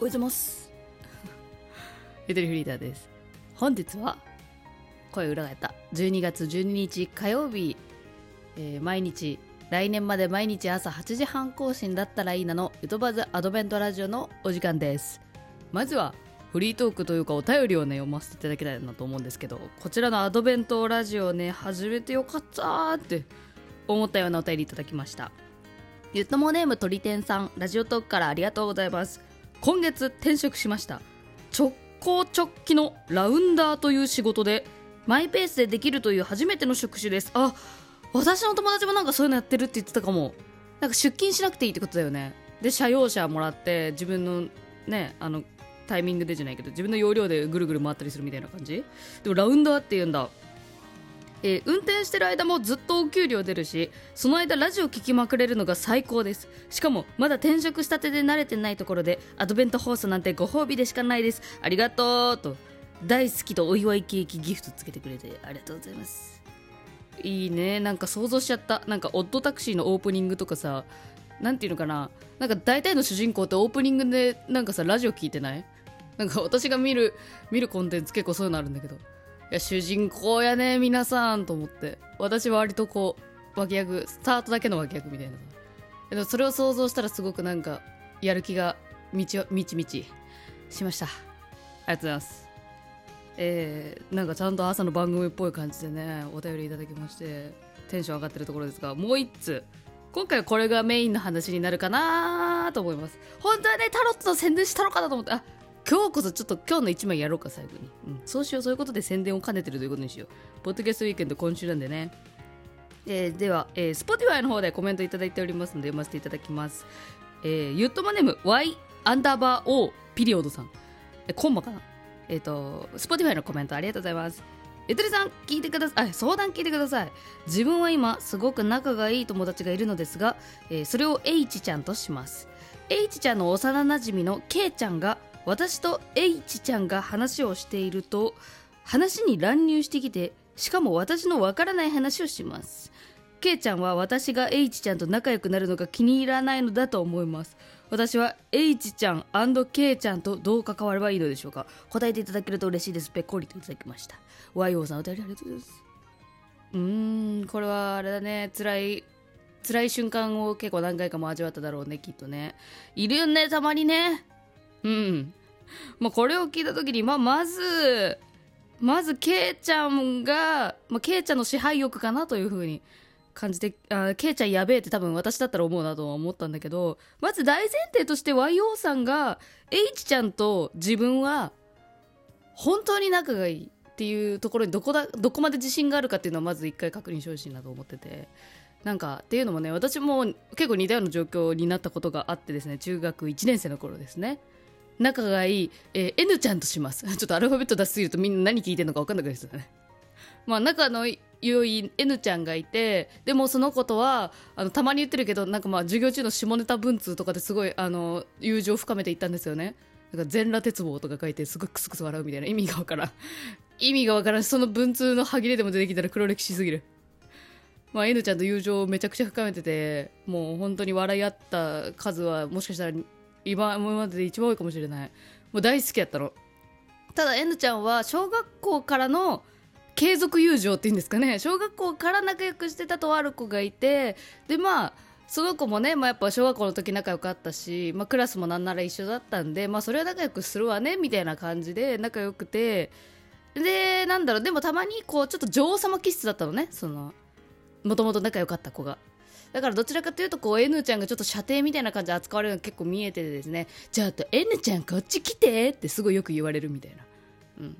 おはようございます。ゆとりフリーダーです。本日は、声裏返った。12月12日火曜日、えー毎日、来年まで毎日朝8時半更新だったらいいなの、ゆとばずアドベントラジオのお時間です。まずは、フリートークというかお便りをね、読ませていただきたいなと思うんですけど、こちらのアドベントラジオね、始めてよかったーって思ったようなお便りいただきました。ゆともネームとりてんさん、ラジオトークからありがとうございます。今月転職しました。直行直帰のラウンダーという仕事で、マイペースでできるという初めての職種です。あ、私の友達もなんかそういうのやってるって言ってたかも。なんか出勤しなくていいってことだよね。で、車用車もらって、自分のね、あの、タイミングでじゃないけど、自分の要領でぐるぐる回ったりするみたいな感じでもラウンダーって言うんだ。えー運転してる間もずっとお給料出るしその間ラジオ聞きまくれるのが最高です。しかもまだ転職したてで慣れてないところでアドベント放送なんてご褒美でしかないです。ありがとうと大好きとお祝いケーキギフトつけてくれてありがとうございます。いいね。なんか想像しちゃった。なんかオッドタクシーのオープニングとかさなんていうのかな。なんか大体の主人公ってオープニングでなんかさラジオ聞いてない？なんか私が見る見るコンテンツ結構そういうのあるんだけど。や主人公やね皆さんと思って。私は割とこう脇役スタートだけの脇役みたいな。でもそれを想像したらすごくなんかやる気がみちみちみちしました。ありがとうございます。えー、なんかちゃんと朝の番組っぽい感じでねお便りいただきましてテンション上がってるところですがもう一通今回はこれがメインの話になるかなと思います。本当はねタロットの宣伝したのかなと思ってあ今日こそちょっと今日の一枚やろうか最後に、うん、そうしようそういうことで宣伝を兼ねてるということにしよう。ポッドキャストウィークエンド今週なんでね。えーでは、えー、Spotify の方でコメントいただいておりますので読ませていただきます、えー、ゆっとまネーム Y アンダーバー O ピリオドさん。えコンマかな？えっ、と Spotify のコメントありがとうございます。ゆとりさん聞いてください。相談聞いてください。自分は今すごく仲がいい友達がいるのですが、えーそれを H ちゃんとします。H ちゃんの幼なじみの K ちゃんが私と H ちゃんが話をしていると話に乱入してきてしかも私のわからない話をします。K ちゃんは私が H ちゃんと仲良くなるのが気に入らないのだと思います。私は H ちゃん &K ちゃんとどう関わればいいのでしょうか。答えていただけると嬉しいです。ぺっこりといただきました。YO さんお便りありがとうございます。うーんこれはあれだね。辛い辛い瞬間を結構何回かも味わっただろうねきっとね。いるよねたまにね。うん。まあこれを聞いた時にまあまずまずケイちゃんが、まあ、ケイちゃんの支配欲かなというふうに感じてあケイちゃんやべえって多分私だったら思うなとは思ったんだけどまず大前提として YO さんが H ちゃんと自分は本当に仲がいいっていうところにどこだどこまで自信があるかっていうのはまず一回確認してほしいなと思ってて。なんかっていうのもね私も結構似たような状況になったことがあってですね中学1年生の頃ですね。仲がいい、えー N ちゃんとします。ちょっとアルファベット出しすぎるとみんな何聞いてるのか分かんなくなりそうだね。まあ仲の良い N ちゃんがいてでもその子とはあのたまに言ってるけどなんかまあ授業中の下ネタ文通とかですごいあの友情を深めていったんですよね。なんか全裸鉄棒とか書いてすごいクスクス笑うみたいな意味がわからん。意味がわからん。しその文通の歯切れでも出てきたら黒歴史すぎる。まあ N ちゃんと友情をめちゃくちゃ深めててもう本当に笑い合った数はもしかしたら今今までで一番多いかもしれない。もう大好きやったの。ただ N ちゃんは小学校からの継続友情っていうんですかね。小学校から仲良くしてたとある子がいてでまあその子もね、まあ、やっぱ小学校の時仲良かったし、まあ、クラスもなんなら一緒だったんで、まあ、それは仲良くするわねみたいな感じで仲良くてでなんだろう。でもたまにこうちょっと女王様気質だったのねそのもともと仲良かった子が。だからどちらかというとこう N ちゃんがちょっと射程みたいな感じで扱われるのが結構見えててですね。じゃああと N ちゃんこっち来てってすごいよく言われるみたいな。うん。っ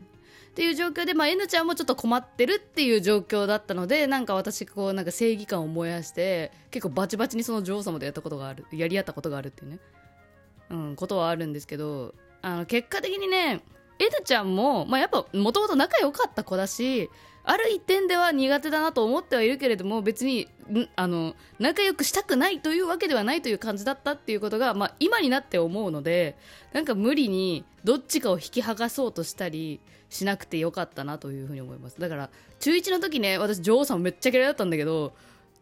ていう状況で、まあ、N ちゃんもちょっと困ってるっていう状況だったのでなんか私こうなんか正義感を燃やして結構バチバチにその女王様とやったことがあるやり合ったことがあるっていうね、うん、ことはあるんですけどあの結果的にね N ちゃんも、まあ、やっぱもともと仲良かった子だしある一点では苦手だなと思ってはいるけれども別にあの仲良くしたくないというわけではないという感じだったっていうことが、まあ、今になって思うのでなんか無理にどっちかを引き剥がそうとしたりしなくてよかったなというふうに思います。だから中1の時ね私女王さんめっちゃ嫌いだったんだけど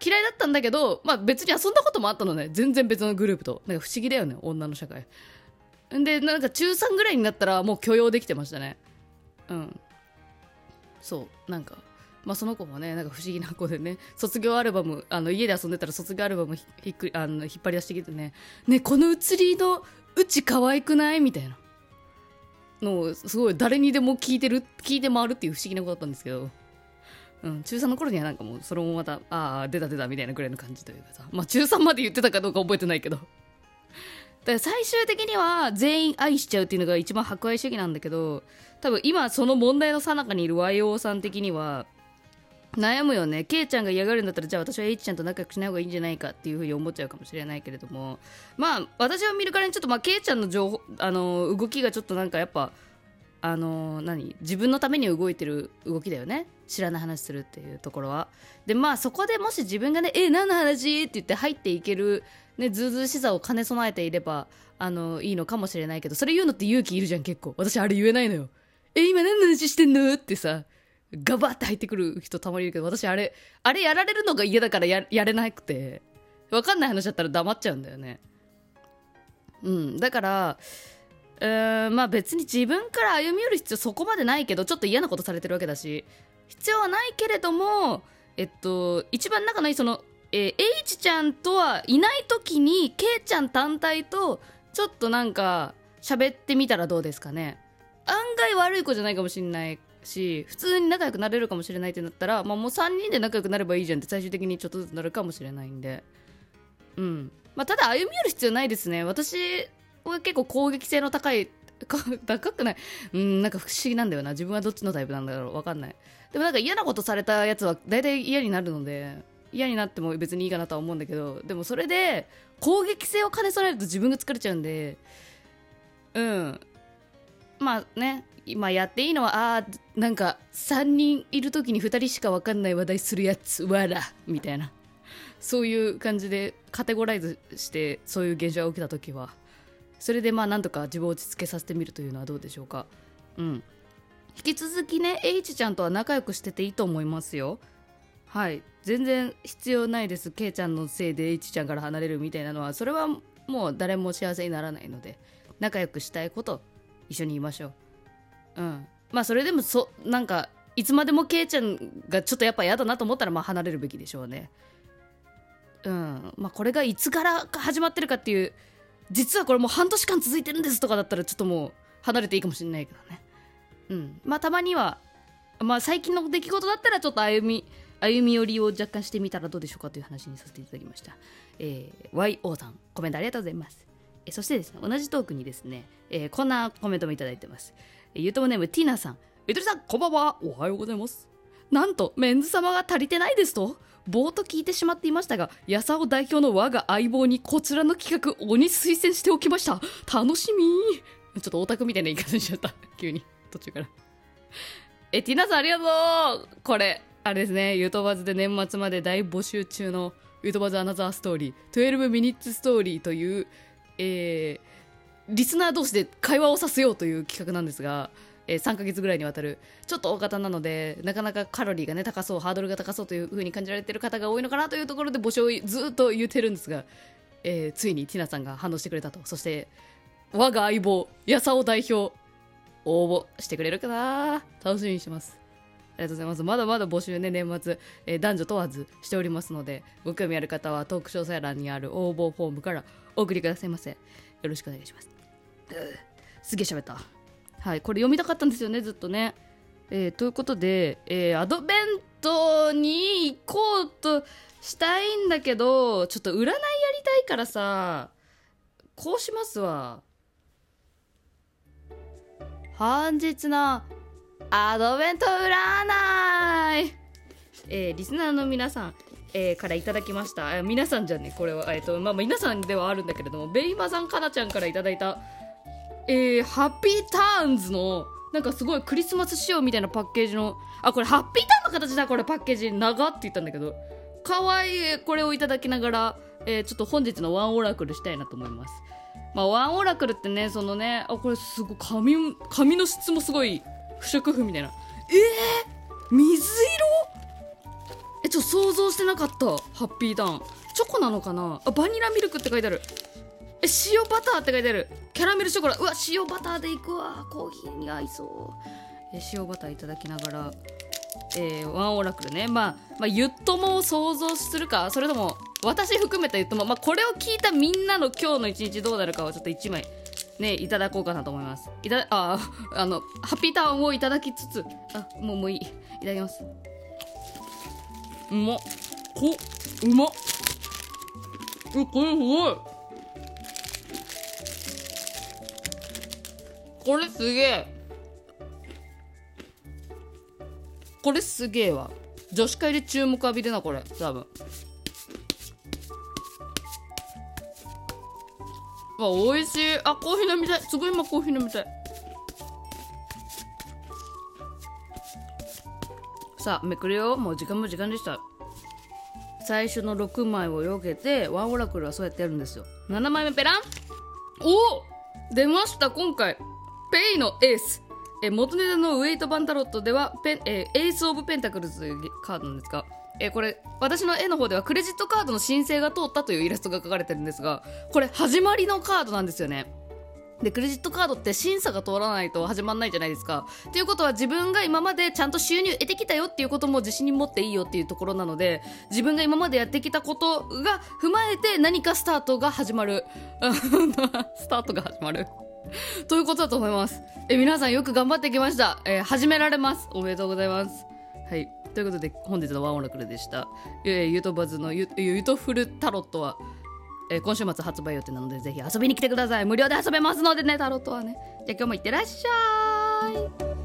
嫌いだったんだけど、まあ、別に遊んだこともあったのね。全然別のグループと。なんか不思議だよね女の社会。でなんか中3ぐらいになったらもう許容できてましたね。うん。そうなんかまあその子もねなんか不思議な子でね卒業アルバムあの家で遊んでたら卒業アルバムひっくあの引っ張り出してきてねねこの写りのうち可愛くない？みたいな。のをすごい誰にでも聞いてる聞いて回るっていう不思議な子だったんですけど。うん、中3の頃にはなんかもうそれもまたああ出た出たみたいなぐらいの感じというかさ。まあ中3まで言ってたかどうか覚えてないけど。から最終的には全員愛しちゃうっていうのが一番博愛主義なんだけど多分今その問題の最中にいる YO さん的には悩むよね。ケイちゃんが嫌がるんだったらじゃあ私は H ちゃんと仲良くしない方がいいんじゃないかっていうふうに思っちゃうかもしれないけれども。まあ私は見るからにちょっとまあケイちゃんの情報あの動きがちょっとなんかやっぱあの何？自分のために動いてる動きだよね。知らない話するっていうところはでまあそこでもし自分がね「え何の話?」って言って入っていけるねずうずうしさを兼ね備えていればあのいいのかもしれないけどそれ言うのって勇気いるじゃん結構。私あれ言えないのよ。え今何の話してんのってさガバって入ってくる人たまにいるけど私あれあれやられるのが嫌だからややれなくて。分かんない話だったら黙っちゃうんだよね。うん。だからうーんまあ別に自分から歩み寄る必要そこまでないけどちょっと嫌なことされてるわけだし必要はないけれどもえっと一番仲のいいその、えー、H ちゃんとはいない時に K ちゃん単体とちょっとなんか喋ってみたらどうですかね。案外悪い子じゃないかもしれないし普通に仲良くなれるかもしれないってなったら、まあ、もう3人で仲良くなればいいじゃんって最終的にちょっとずつなるかもしれないんで。うん。まあただ歩み寄る必要ないですね。私は結構攻撃性の高い 高くない。うんなんか不思議なんだよな。自分はどっちのタイプなんだろう。わかんない。でもなんか嫌なことされたやつは大体嫌になるので。嫌になっても別にいいかなとは思うんだけどでもそれで攻撃性を兼ね備えると自分が疲れちゃうんでうん。まあね今やっていいのはあなんか3人いる時に2人しか分かんない話題するやつわらみたいな。そういう感じでカテゴライズしてそういう現象が起きた時は。それでまあなんとか自分を落ち着けさせてみるというのはどうでしょうか。うん。引き続きね H ちゃんとは仲良くしてていいと思いますよ。はい。全然必要ないです。K ちゃんのせいで H ちゃんから離れるみたいなのはそれはもう誰も幸せにならないので仲良くしたいこと一緒にいましょう。うん。まあそれでもそなんかいつまでも K ちゃんがちょっとやっぱ嫌だなと思ったらまあ離れるべきでしょうね。うん。まあこれがいつから始まってるかっていう実はこれもう半年間続いてるんですとかだったらちょっともう離れていいかもしれないけどね。うん。まあたまにはまあ最近の出来事だったらちょっと歩み歩み寄りを若干してみたらどうでしょうかという話にさせていただきました、えー、YO さんコメントありがとうございます。えそしてですね同じトークにですね、えー、こんなコメントもいただいてます、えー、ゆともネームティーナさん。ゆとりさんこんばんは。おはようございます。なんとメンズ様が足りてないですと。ぼーと聞いてしまっていましたが、やさお代表の我が相棒にこちらの企画、鬼推薦しておきました。楽しみ。ちょっとオタクみたいな言い方にしちゃった。急に。途中から。え、ティナさんありがとう。これ、あれですね、ゆとばずで年末まで大募集中のゆとばずアナザーストーリー、12ミニッツストーリーという、えー、リスナー同士で会話をさせようという企画なんですが、えー、3ヶ月ぐらいにわたるちょっと大型なのでなかなかカロリーがね高そうハードルが高そうという風に感じられてる方が多いのかなというところで募集をずっと言ってるんですが、えー、ついにティナさんが反応してくれたと。そして我が相棒やさお代表応募してくれるかな楽しみにしてます。りがとうございます。まだまだ募集ね、年末、えー、男女問わずしておりますので、ご興味ある方はトーク詳細欄にある応募フォームからお送りくださいませ。よろしくお願いします。すげえ喋った。はい、これ読みたかったんですよね、ずっとね。えー、ということで、えー、アドベントに行こうとしたいんだけど、ちょっと占いやりたいからさ、こうしますわ。本日のアドベント占いえー、リスナーの皆さん、えー、からいただきました。皆さんじゃね、これは、え、ー、と、まあ、皆さんではあるんだけれども、ベイマさんかなちゃんからいただいた、えー、ハッピーターンズの、なんかすごいクリスマス仕様みたいなパッケージの、あ、これハッピーターンの形だ、これパッケージ。長って言ったんだけど、かわいい、これをいただきながら、えー、ちょっと本日のワンオラクルしたいなと思います。まあ、ワンオラクルってね、そのね、あ、これすごい、髪、髪の質もすごい、不織布みたいな。えー、水色？え、ちょっと、想像してなかった。ハッピーターン。チョコなのかな？あ、バニラミルクって書いてある。え、塩バターって書いてある。キャラメルショコラうわ塩バターでいくわコーヒーに合いそうえ塩バターいただきながらえー、ワンオラクルね、まあ、まあゆっともを想像するかそれとも私含めたゆっとも、まあ、これを聞いたみんなの今日の一日どうなるかをちょっと1枚ねいただこうかなと思います。いたあ あのハッピーターンをいただきつつあもうもういい。いただきます。うまっ。こうまっ。えこれすごい。これすげえ。これすげえわ。女子会で注目浴びるなこれ。多分。わ美味しい。あコーヒー飲みたい。すごい今コーヒー飲みたい。さあめくるよ。もう時間も時間でした。最初の6枚をよけてワンオラクルはそうやってやるんですよ。7枚目ペラン。お出ました今回。ペイのエース。え元ネタのウェイトバンタロットではペン、え、エース・オブ・ペンタクルズというカードなんですが、え、これ私の絵の方ではクレジットカードの申請が通ったというイラストが描かれてるんですがこれ始まりのカードなんですよね。でクレジットカードって審査が通らないと始まらないじゃないですか。っていうことは自分が今までちゃんと収入得てきたよっていうことも自信に持っていいよっていうところなので自分が今までやってきたことが踏まえて何かスタートが始まる。スタートが始まる。ということだと思います。え、皆さんよく頑張ってきました。えー、始められます。おめでとうございます。はい。ということで、本日のワンオラクルでした。えー、ゆとばずのゆゆとフルタロットは、えー、今週末発売予定なので、ぜひ遊びに来てください。無料で遊べますのでね、タロットはね。じゃあ今日もいってらっしゃい。